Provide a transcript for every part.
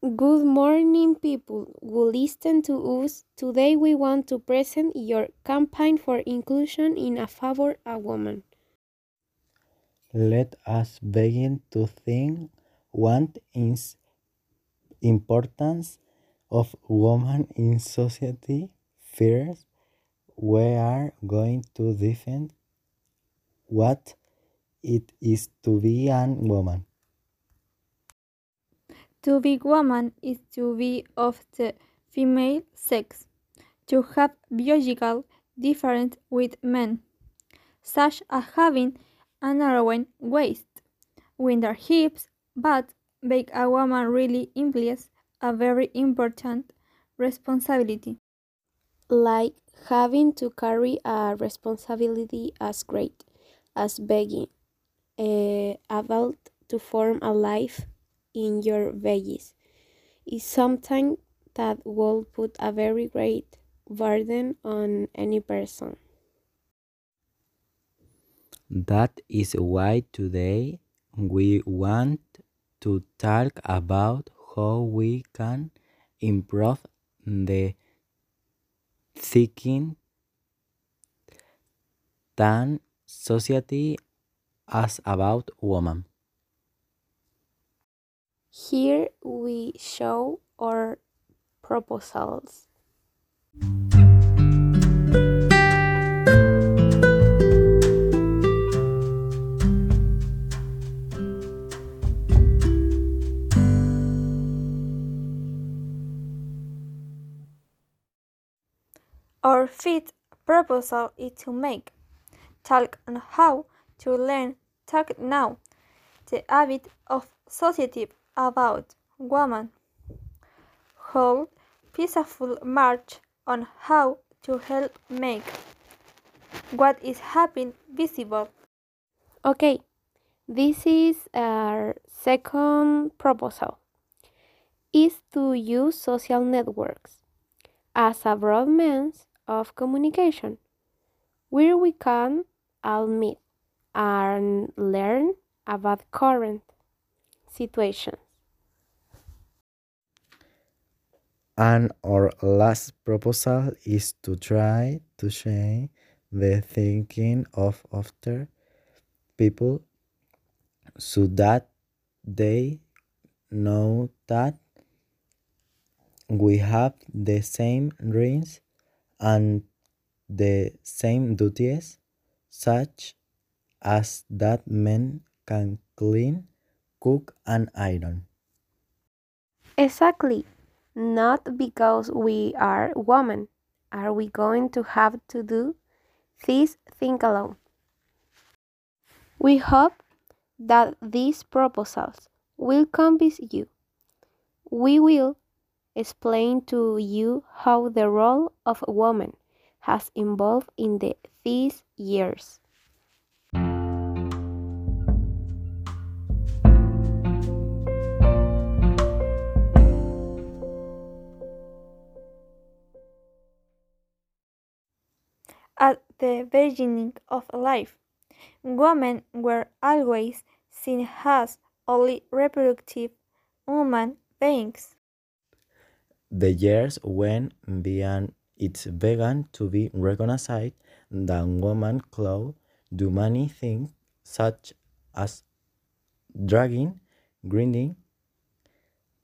Good morning, people who listen to us. Today we want to present your campaign for inclusion in a favor a woman. Let us begin to think what is importance of women in society. First, we are going to define what it is to be a woman. To be woman is to be of the female sex, to have biological difference with men, such as having a narrow waist, wider hips, but being a woman really implies a very important responsibility. Like having to carry a responsibility as great as begging, uh, able to form a life in your veggies is something that will put a very great burden on any person. That is why today we want to talk about how we can improve the thinking than society as about women. Here we show our proposals. Our fifth proposal is to make talk on how to learn talk now, the habit of society about women. Hold peaceful march on how to help make what is happening visible. Okay, this is our second proposal. Is to use social networks as a broad means of communication where we can all meet and learn about current situations. And our last proposal is to try to change the thinking of other people so that they know that we have the same dreams and the same duties, such as that men can clean, cook, and iron. Exactly. Not because we are women are we going to have to do this thing alone. We hope that these proposals will convince you. We will explain to you how the role of a woman has evolved in the, these years. The beginning of life, women were always seen as only reproductive human beings. The years went beyond it began to be recognized that women could do many things such as dragging, grinding,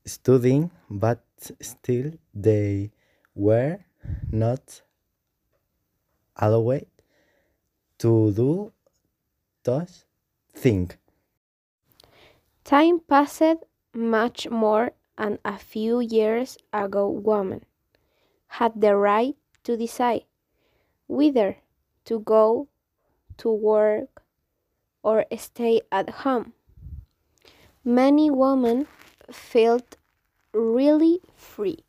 studying, but still they were not allowed to do those things. Time passed much more and a few years ago women had the right to decide whether to go to work or stay at home. Many women felt really free.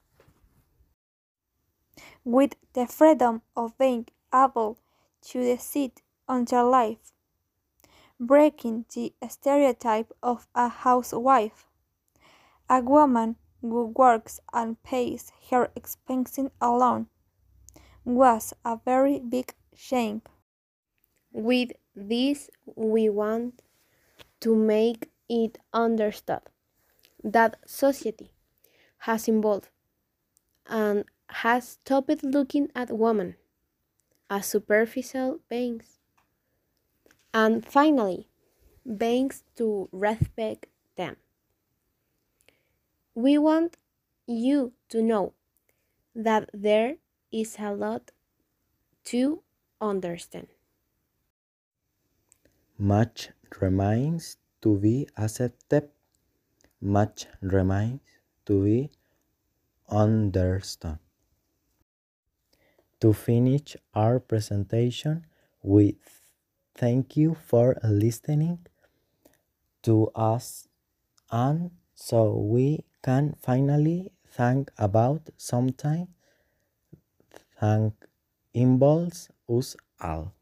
with the freedom of being able to decide on their life, breaking the stereotype of a housewife, a woman who works and pays her expenses alone, was a very big change. With this, we want to make it understood that society has evolved and has stopped looking at women as superficial beings. And finally, banks to respect them. We want you to know that there is a lot to understand. Much remains to be accepted, much remains to be understood. To finish our presentation, we thank you for listening to us and so we can finally think about something that involves us all.